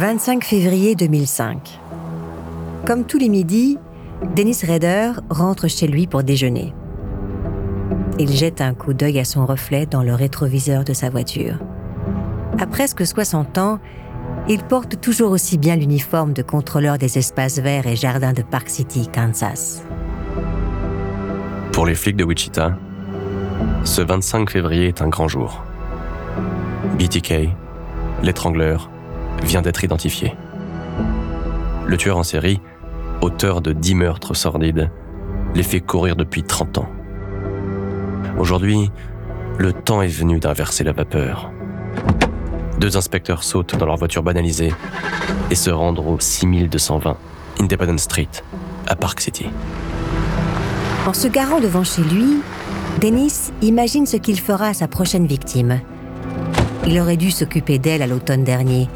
25 février 2005. Comme tous les midis, Dennis Rader rentre chez lui pour déjeuner. Il jette un coup d'œil à son reflet dans le rétroviseur de sa voiture. À presque 60 ans, il porte toujours aussi bien l'uniforme de contrôleur des espaces verts et jardins de Park City, Kansas. Pour les flics de Wichita, ce 25 février est un grand jour. BTK, l'étrangleur, vient d'être identifié. Le tueur en série, auteur de 10 meurtres sordides, les fait courir depuis 30 ans. Aujourd'hui, le temps est venu d'inverser la vapeur. Deux inspecteurs sautent dans leur voiture banalisée et se rendent au 6220 Independence Street, à Park City. En se garant devant chez lui, Dennis imagine ce qu'il fera à sa prochaine victime. Il aurait dû s'occuper d'elle à l'automne dernier,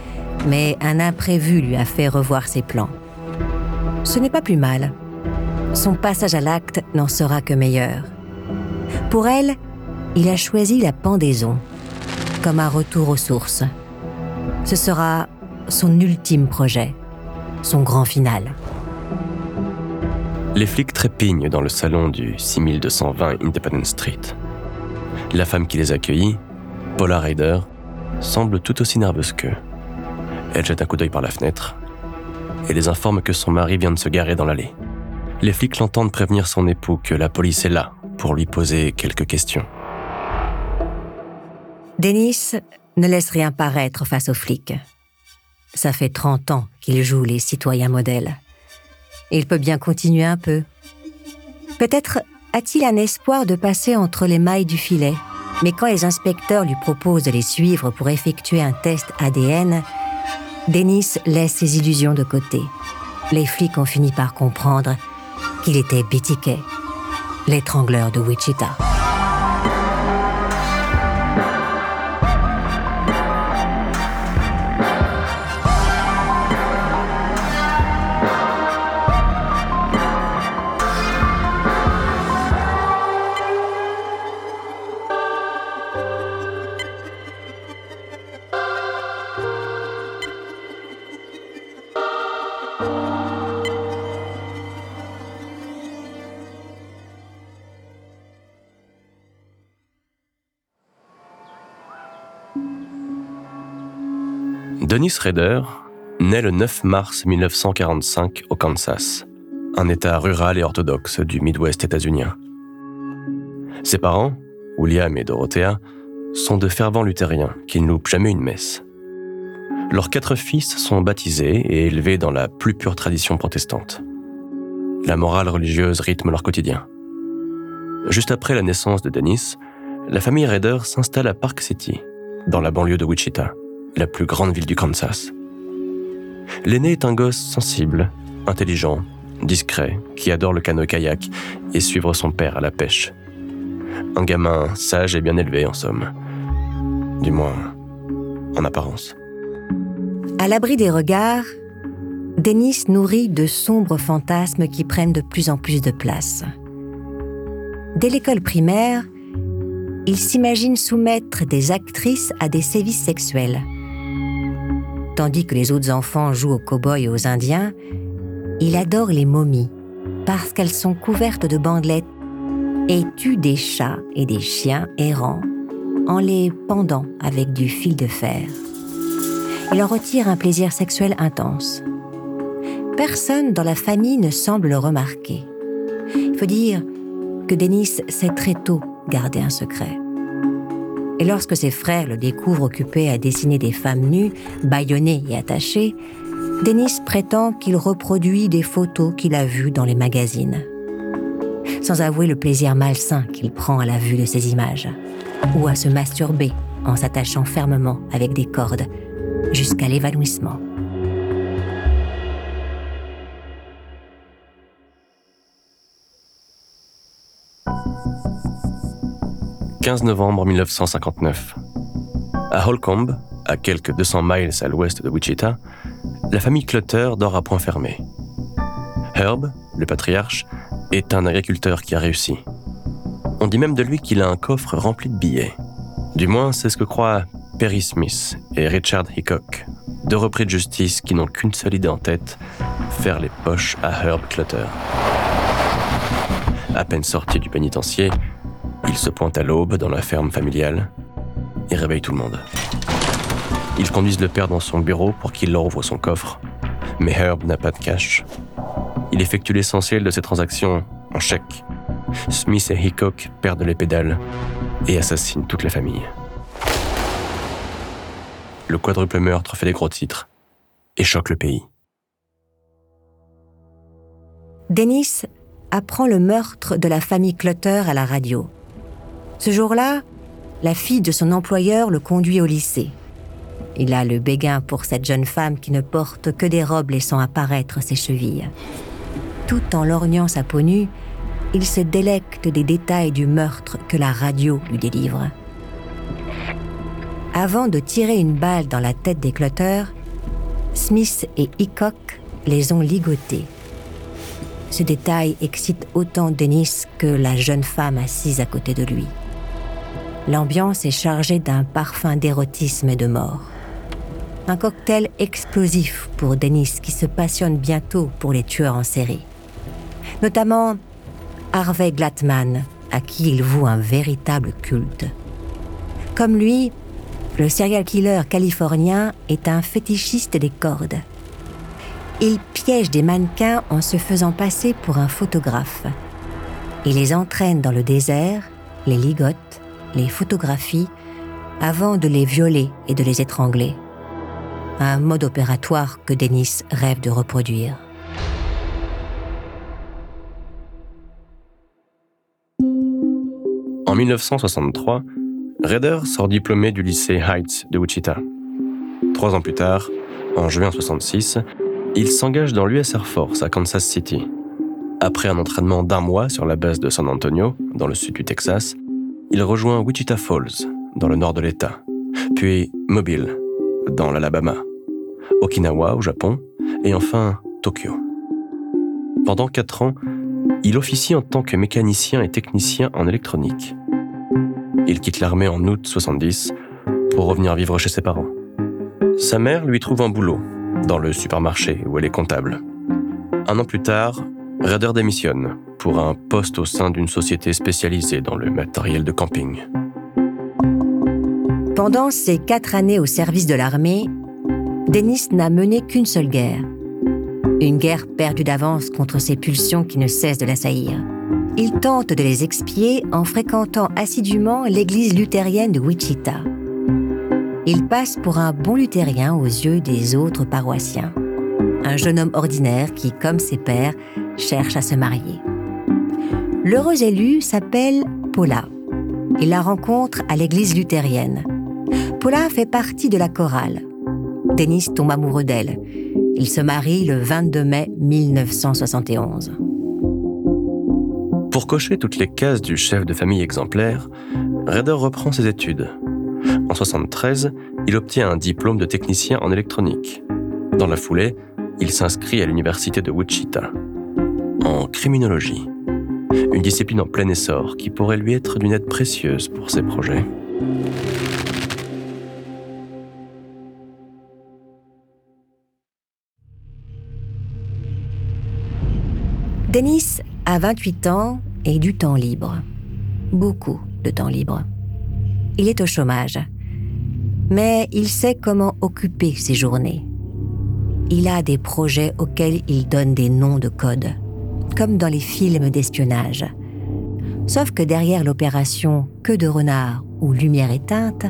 mais un imprévu lui a fait revoir ses plans. Ce n'est pas plus mal. Son passage à l'acte n'en sera que meilleur. Pour elle, il a choisi la pendaison, comme un retour aux sources. Ce sera son ultime projet, son grand final. Les flics trépignent dans le salon du 6220 Independence Street. La femme qui les accueillit, Paula Ryder, semble tout aussi nerveuse qu'eux. Elle jette un coup d'œil par la fenêtre et les informe que son mari vient de se garer dans l'allée. Les flics l'entendent prévenir son époux que la police est là pour lui poser quelques questions. Dennis ne laisse rien paraître face aux flics. Ça fait 30 ans qu'il joue les citoyens modèles. Il peut bien continuer un peu. Peut-être a-t-il un espoir de passer entre les mailles du filet, mais quand les inspecteurs lui proposent de les suivre pour effectuer un test ADN, Dennis laisse ses illusions de côté. Les flics ont fini par comprendre qu'il était BTK, l'étrangleur de Wichita. Dennis Rader naît le 9 mars 1945 au Kansas, un État rural et orthodoxe du Midwest états-unien. Ses parents, William et Dorothea, sont de fervents luthériens qui ne loupent jamais une messe. Leurs quatre fils sont baptisés et élevés dans la plus pure tradition protestante. La morale religieuse rythme leur quotidien. Juste après la naissance de Dennis, la famille Rader s'installe à Park City, dans la banlieue de Wichita la plus grande ville du Kansas. L'aîné est un gosse sensible, intelligent, discret, qui adore le canot-kayak et suivre son père à la pêche. Un gamin sage et bien élevé, en somme. Du moins, en apparence. À l'abri des regards, Dennis nourrit de sombres fantasmes qui prennent de plus en plus de place. Dès l'école primaire, il s'imagine soumettre des actrices à des sévices sexuels. Tandis que les autres enfants jouent aux cow-boys et aux indiens, il adore les momies parce qu'elles sont couvertes de bandelettes et tue des chats et des chiens errants en les pendant avec du fil de fer. Il en retire un plaisir sexuel intense. Personne dans la famille ne semble le remarquer. Il faut dire que Denis sait très tôt garder un secret. Et lorsque ses frères le découvrent occupé à dessiner des femmes nues, bâillonnées et attachées, Denis prétend qu'il reproduit des photos qu'il a vues dans les magazines. Sans avouer le plaisir malsain qu'il prend à la vue de ces images, ou à se masturber en s'attachant fermement avec des cordes, jusqu'à l'évanouissement. 15 novembre 1959. À Holcomb, à quelques 200 miles à l'ouest de Wichita, la famille Clutter dort à point fermé. Herb, le patriarche, est un agriculteur qui a réussi. On dit même de lui qu'il a un coffre rempli de billets. Du moins, c'est ce que croient Perry Smith et Richard Hickok, deux repris de justice qui n'ont qu'une seule idée en tête, faire les poches à Herb Clutter. À peine sorti du pénitencier, il se pointe à l'aube dans la ferme familiale et réveille tout le monde. Ils conduisent le père dans son bureau pour qu'il leur ouvre son coffre, mais Herb n'a pas de cash. Il effectue l'essentiel de ses transactions en chèque. Smith et Hickok perdent les pédales et assassinent toute la famille. Le quadruple meurtre fait des gros titres et choque le pays. Dennis apprend le meurtre de la famille Clutter à la radio. Ce jour-là, la fille de son employeur le conduit au lycée. Il a le béguin pour cette jeune femme qui ne porte que des robes laissant apparaître ses chevilles. Tout en lorgnant sa peau nue, il se délecte des détails du meurtre que la radio lui délivre. Avant de tirer une balle dans la tête des clotteurs, Smith et Hickok les ont ligotés. Ce détail excite autant Dennis que la jeune femme assise à côté de lui. L'ambiance est chargée d'un parfum d'érotisme et de mort. Un cocktail explosif pour Dennis qui se passionne bientôt pour les tueurs en série. Notamment Harvey Glatman, à qui il voue un véritable culte. Comme lui, le serial killer californien est un fétichiste des cordes. Il piège des mannequins en se faisant passer pour un photographe. Il les entraîne dans le désert, les ligote les photographies avant de les violer et de les étrangler. Un mode opératoire que Dennis rêve de reproduire. En 1963, Rader sort diplômé du lycée Heights de Wichita. Trois ans plus tard, en juin 1966, il s'engage dans l'US Air Force à Kansas City. Après un entraînement d'un mois sur la base de San Antonio, dans le sud du Texas, il rejoint Wichita Falls, dans le nord de l'État, puis Mobile, dans l'Alabama, Okinawa au Japon, et enfin Tokyo. Pendant quatre ans, il officie en tant que mécanicien et technicien en électronique. Il quitte l'armée en août 70 pour revenir vivre chez ses parents. Sa mère lui trouve un boulot dans le supermarché où elle est comptable. Un an plus tard, Raider démissionne pour un poste au sein d'une société spécialisée dans le matériel de camping. Pendant ses quatre années au service de l'armée, Dennis n'a mené qu'une seule guerre. Une guerre perdue d'avance contre ses pulsions qui ne cessent de l'assaillir. Il tente de les expier en fréquentant assidûment l'église luthérienne de Wichita. Il passe pour un bon luthérien aux yeux des autres paroissiens. Un jeune homme ordinaire qui, comme ses pères, cherche à se marier. L'heureuse élue s'appelle Paula. Il la rencontre à l'église luthérienne. Paula fait partie de la chorale. Denis tombe amoureux d'elle. Il se marie le 22 mai 1971. Pour cocher toutes les cases du chef de famille exemplaire, Rader reprend ses études. En 73, il obtient un diplôme de technicien en électronique. Dans la foulée, il s'inscrit à l'université de Wichita criminologie une discipline en plein essor qui pourrait lui être d'une aide précieuse pour ses projets. Denis a 28 ans et du temps libre. Beaucoup de temps libre. Il est au chômage. Mais il sait comment occuper ses journées. Il a des projets auxquels il donne des noms de code comme dans les films d'espionnage. Sauf que derrière l'opération Queue de renard ou Lumière éteinte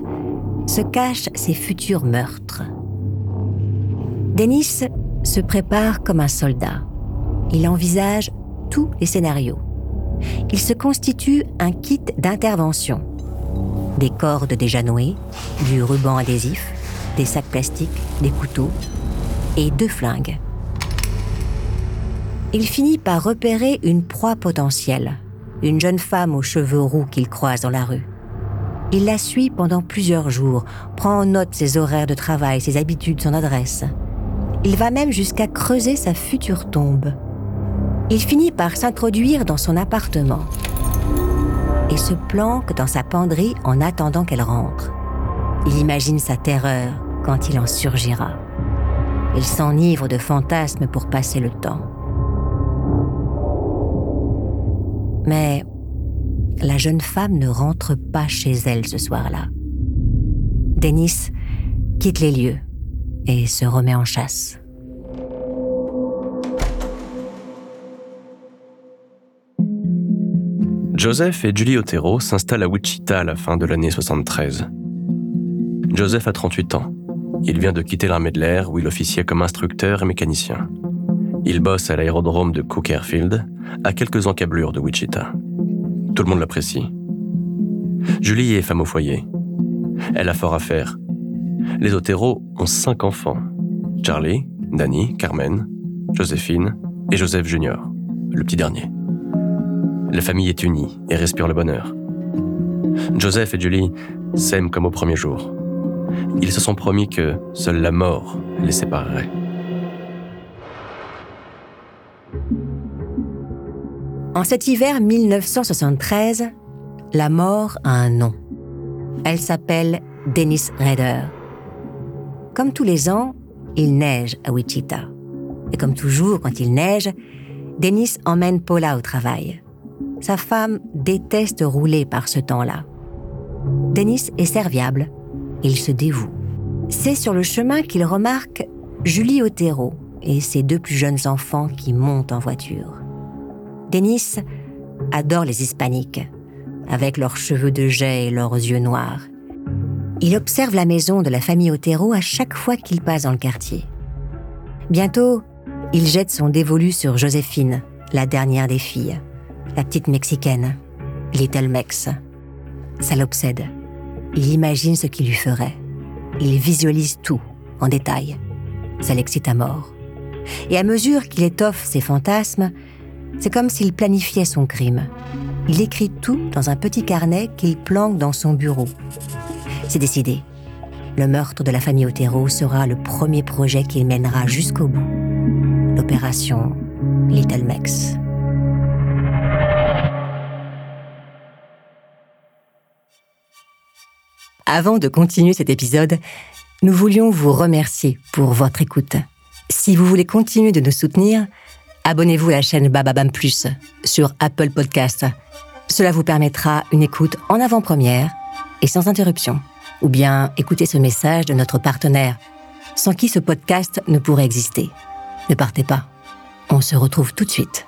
se cachent ses futurs meurtres. Dennis se prépare comme un soldat. Il envisage tous les scénarios. Il se constitue un kit d'intervention. Des cordes déjà nouées, du ruban adhésif, des sacs plastiques, des couteaux et deux flingues il finit par repérer une proie potentielle, une jeune femme aux cheveux roux qu'il croise dans la rue. Il la suit pendant plusieurs jours, prend en note ses horaires de travail, ses habitudes, son adresse. Il va même jusqu'à creuser sa future tombe. Il finit par s'introduire dans son appartement et se planque dans sa penderie en attendant qu'elle rentre. Il imagine sa terreur quand il en surgira. Il s'enivre de fantasmes pour passer le temps. Mais la jeune femme ne rentre pas chez elle ce soir-là. Denis quitte les lieux et se remet en chasse. Joseph et Julie Otero s'installent à Wichita à la fin de l'année 73. Joseph a 38 ans. Il vient de quitter l'armée de l'air où il officiait comme instructeur et mécanicien. Il bosse à l'aérodrome de Cook Airfield, à quelques encablures de Wichita. Tout le monde l'apprécie. Julie est femme au foyer. Elle a fort à faire. Les Otero ont cinq enfants. Charlie, Danny, Carmen, Joséphine et Joseph Junior, le petit dernier. La famille est unie et respire le bonheur. Joseph et Julie s'aiment comme au premier jour. Ils se sont promis que seule la mort les séparerait. En cet hiver 1973, la mort a un nom. Elle s'appelle Dennis Rader. Comme tous les ans, il neige à Wichita. Et comme toujours quand il neige, Dennis emmène Paula au travail. Sa femme déteste rouler par ce temps-là. Dennis est serviable. Il se dévoue. C'est sur le chemin qu'il remarque Julie Otero et ses deux plus jeunes enfants qui montent en voiture. Dennis adore les hispaniques, avec leurs cheveux de jet et leurs yeux noirs. Il observe la maison de la famille Otero à chaque fois qu'il passe dans le quartier. Bientôt, il jette son dévolu sur Joséphine, la dernière des filles la petite mexicaine, Little Mex. Ça l'obsède. Il imagine ce qu'il lui ferait. Il visualise tout, en détail. Ça l'excite à mort. Et à mesure qu'il étoffe ses fantasmes, c'est comme s'il planifiait son crime. Il écrit tout dans un petit carnet qu'il planque dans son bureau. C'est décidé. Le meurtre de la famille Otero sera le premier projet qu'il mènera jusqu'au bout. L'opération Little Mex. Avant de continuer cet épisode, nous voulions vous remercier pour votre écoute. Si vous voulez continuer de nous soutenir, abonnez-vous à la chaîne Bababam Plus sur Apple Podcast. Cela vous permettra une écoute en avant-première et sans interruption. Ou bien écoutez ce message de notre partenaire, sans qui ce podcast ne pourrait exister. Ne partez pas. On se retrouve tout de suite.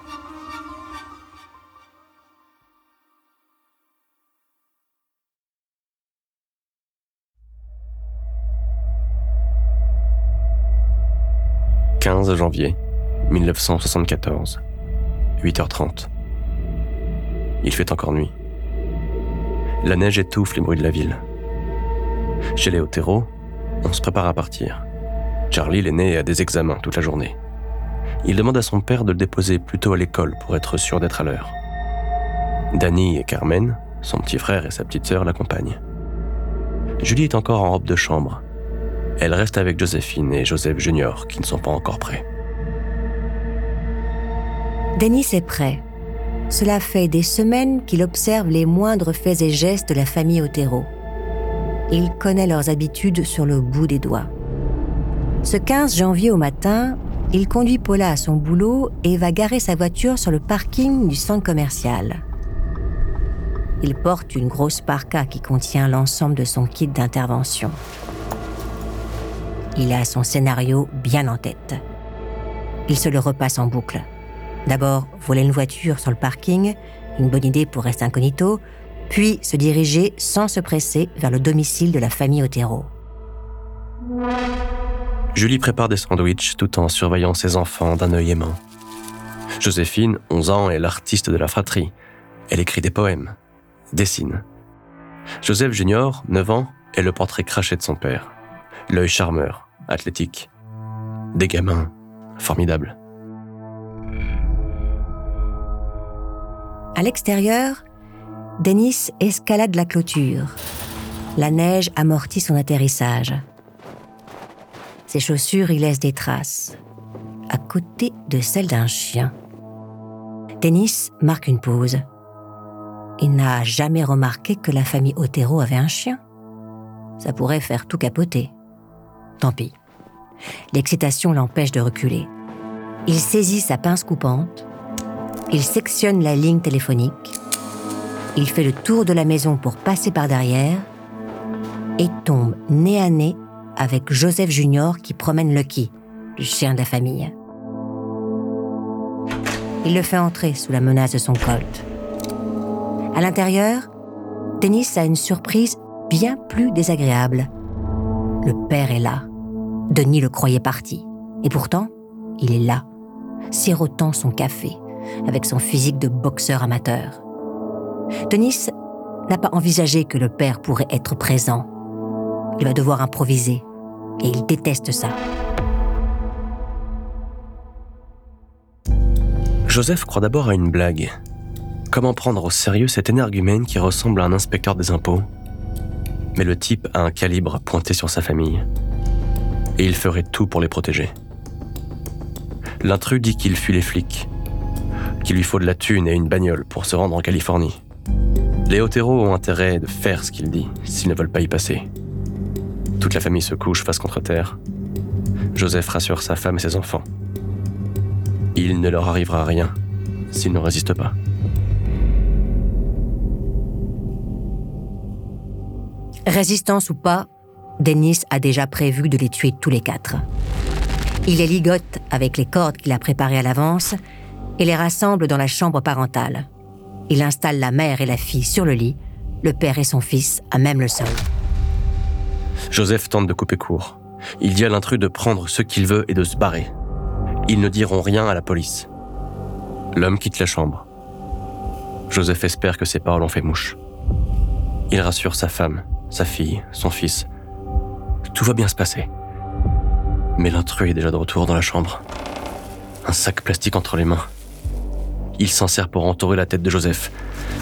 15 janvier 1974, 8h30. Il fait encore nuit. La neige étouffe les bruits de la ville. Chez les Otero, on se prépare à partir. Charlie, l'aîné, a des examens toute la journée. Il demande à son père de le déposer plutôt à l'école pour être sûr d'être à l'heure. Danny et Carmen, son petit frère et sa petite sœur l'accompagnent. Julie est encore en robe de chambre, elle reste avec Joséphine et Joseph Junior qui ne sont pas encore prêts. Denis est prêt. Cela fait des semaines qu'il observe les moindres faits et gestes de la famille Otero. Il connaît leurs habitudes sur le bout des doigts. Ce 15 janvier au matin, il conduit Paula à son boulot et va garer sa voiture sur le parking du centre commercial. Il porte une grosse parka qui contient l'ensemble de son kit d'intervention il a son scénario bien en tête. Il se le repasse en boucle. D'abord, voler une voiture sur le parking, une bonne idée pour rester incognito, puis se diriger sans se presser vers le domicile de la famille Otero. Julie prépare des sandwichs tout en surveillant ses enfants d'un œil aimant. Joséphine, 11 ans, est l'artiste de la fratrie. Elle écrit des poèmes, dessine. Joseph Junior, 9 ans, est le portrait craché de son père, l'œil charmeur, athlétique. Des gamins formidables. À l'extérieur, Denis escalade la clôture. La neige amortit son atterrissage. Ses chaussures y laissent des traces, à côté de celles d'un chien. Denis marque une pause. Il n'a jamais remarqué que la famille Otero avait un chien. Ça pourrait faire tout capoter. Tant pis. L'excitation l'empêche de reculer. Il saisit sa pince coupante, il sectionne la ligne téléphonique, il fait le tour de la maison pour passer par derrière et tombe nez à nez avec Joseph Junior qui promène Lucky, le chien de la famille. Il le fait entrer sous la menace de son colt. À l'intérieur, Dennis a une surprise bien plus désagréable. Le père est là. Denis le croyait parti. Et pourtant, il est là, sirotant son café, avec son physique de boxeur amateur. Denis n'a pas envisagé que le père pourrait être présent. Il va devoir improviser, et il déteste ça. Joseph croit d'abord à une blague. Comment prendre au sérieux cet énergumène qui ressemble à un inspecteur des impôts? Mais le type a un calibre pointé sur sa famille. Et il ferait tout pour les protéger. L'intrus dit qu'il fuit les flics, qu'il lui faut de la thune et une bagnole pour se rendre en Californie. Les Otero ont intérêt de faire ce qu'il dit s'ils ne veulent pas y passer. Toute la famille se couche face contre terre. Joseph rassure sa femme et ses enfants. Il ne leur arrivera rien s'ils ne résistent pas. Résistance ou pas, Dennis a déjà prévu de les tuer tous les quatre. Il les ligote avec les cordes qu'il a préparées à l'avance et les rassemble dans la chambre parentale. Il installe la mère et la fille sur le lit, le père et son fils à même le sol. Joseph tente de couper court. Il dit à l'intrus de prendre ce qu'il veut et de se barrer. Ils ne diront rien à la police. L'homme quitte la chambre. Joseph espère que ses paroles ont fait mouche. Il rassure sa femme, sa fille, son fils. Tout va bien se passer. Mais l'intrus est déjà de retour dans la chambre. Un sac plastique entre les mains. Il s'en sert pour entourer la tête de Joseph.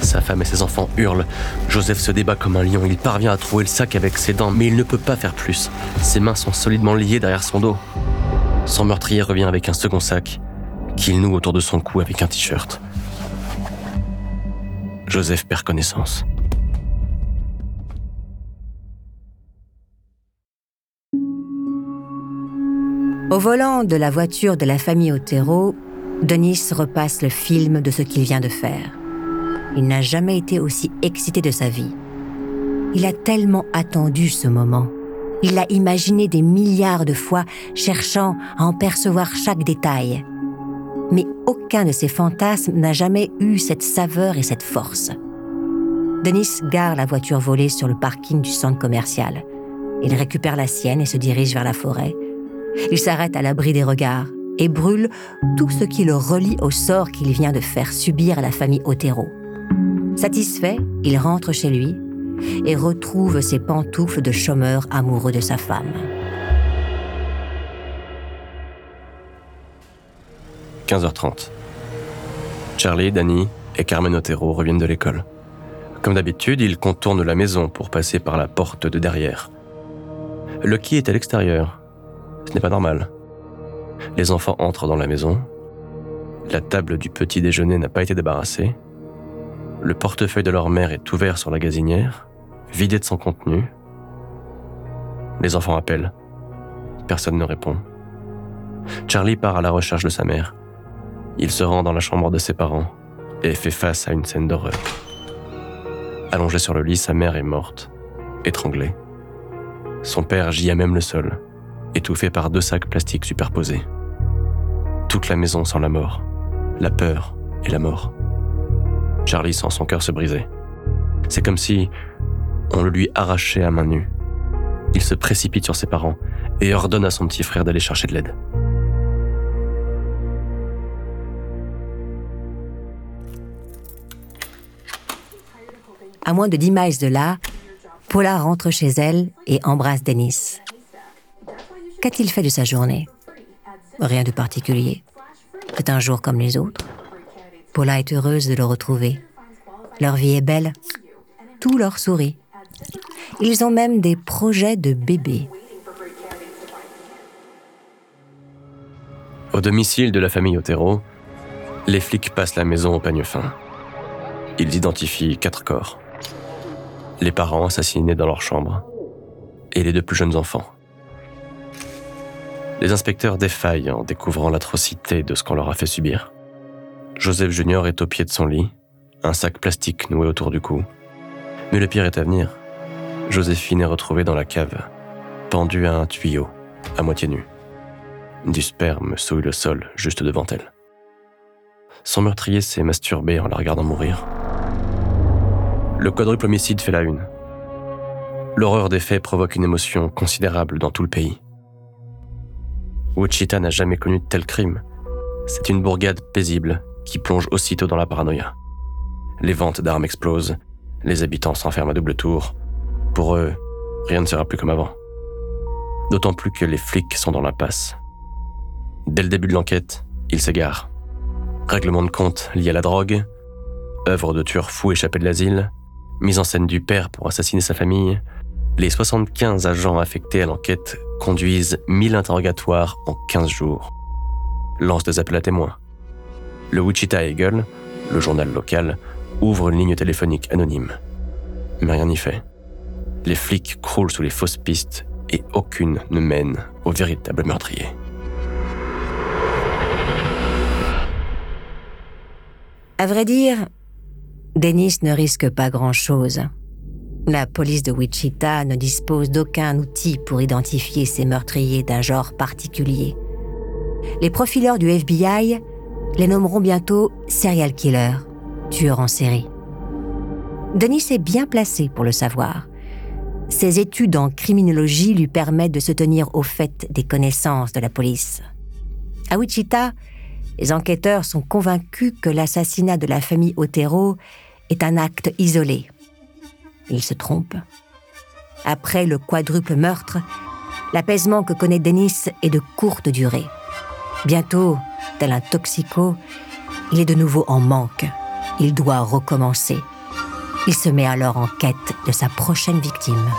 Sa femme et ses enfants hurlent. Joseph se débat comme un lion. Il parvient à trouver le sac avec ses dents, mais il ne peut pas faire plus. Ses mains sont solidement liées derrière son dos. Son meurtrier revient avec un second sac qu'il noue autour de son cou avec un t-shirt. Joseph perd connaissance. Au volant de la voiture de la famille Otero, Denis repasse le film de ce qu'il vient de faire. Il n'a jamais été aussi excité de sa vie. Il a tellement attendu ce moment. Il l'a imaginé des milliards de fois, cherchant à en percevoir chaque détail. Mais aucun de ses fantasmes n'a jamais eu cette saveur et cette force. Denis gare la voiture volée sur le parking du centre commercial. Il récupère la sienne et se dirige vers la forêt. Il s'arrête à l'abri des regards et brûle tout ce qui le relie au sort qu'il vient de faire subir à la famille Otero. Satisfait, il rentre chez lui et retrouve ses pantoufles de chômeur amoureux de sa femme. « 15h30. Charlie, Danny et Carmen Otero reviennent de l'école. Comme d'habitude, ils contournent la maison pour passer par la porte de derrière. Lucky est à l'extérieur. Ce n'est pas normal. Les enfants entrent dans la maison. La table du petit déjeuner n'a pas été débarrassée. Le portefeuille de leur mère est ouvert sur la gazinière, vidé de son contenu. Les enfants appellent. Personne ne répond. Charlie part à la recherche de sa mère. Il se rend dans la chambre de ses parents et fait face à une scène d'horreur. Allongé sur le lit, sa mère est morte, étranglée. Son père gît à même le sol, étouffé par deux sacs plastiques superposés. Toute la maison sent la mort, la peur et la mort. Charlie sent son cœur se briser. C'est comme si on le lui arrachait à main nue. Il se précipite sur ses parents et ordonne à son petit frère d'aller chercher de l'aide. À moins de 10 miles de là, Paula rentre chez elle et embrasse Dennis. Qu'a-t-il fait de sa journée? Rien de particulier. C'est un jour comme les autres. Paula est heureuse de le retrouver. Leur vie est belle. Tout leur sourit. Ils ont même des projets de bébé. Au domicile de la famille Otero, les flics passent la maison au peigne fin. Ils identifient quatre corps. Les parents assassinés dans leur chambre et les deux plus jeunes enfants. Les inspecteurs défaillent en découvrant l'atrocité de ce qu'on leur a fait subir. Joseph Junior est au pied de son lit, un sac plastique noué autour du cou. Mais le pire est à venir. Joséphine est retrouvée dans la cave, pendue à un tuyau, à moitié nue. Du sperme souille le sol juste devant elle. Son meurtrier s'est masturbé en la regardant mourir. Le quadruple homicide fait la une. L'horreur des faits provoque une émotion considérable dans tout le pays. Wichita n'a jamais connu de tel crime. C'est une bourgade paisible qui plonge aussitôt dans la paranoïa. Les ventes d'armes explosent, les habitants s'enferment à double tour. Pour eux, rien ne sera plus comme avant. D'autant plus que les flics sont dans l'impasse. Dès le début de l'enquête, ils s'égarent. Règlement de compte lié à la drogue, œuvre de tueur fou échappé de l'asile, mise en scène du père pour assassiner sa famille, les 75 agents affectés à l'enquête conduisent 1000 interrogatoires en 15 jours. Lance des appels à témoins. Le Wichita Eagle, le journal local, ouvre une ligne téléphonique anonyme. Mais rien n'y fait. Les flics croulent sous les fausses pistes et aucune ne mène au véritable meurtrier. À vrai dire, Dennis ne risque pas grand-chose. La police de Wichita ne dispose d'aucun outil pour identifier ces meurtriers d'un genre particulier. Les profileurs du FBI les nommeront bientôt serial killers, tueurs en série. Denis est bien placé pour le savoir. Ses études en criminologie lui permettent de se tenir au fait des connaissances de la police. À Wichita, les enquêteurs sont convaincus que l'assassinat de la famille Otero est un acte isolé. Ils se trompent. Après le quadruple meurtre, l'apaisement que connaît Dennis est de courte durée. Bientôt, tel un toxico, il est de nouveau en manque. Il doit recommencer. Il se met alors en quête de sa prochaine victime.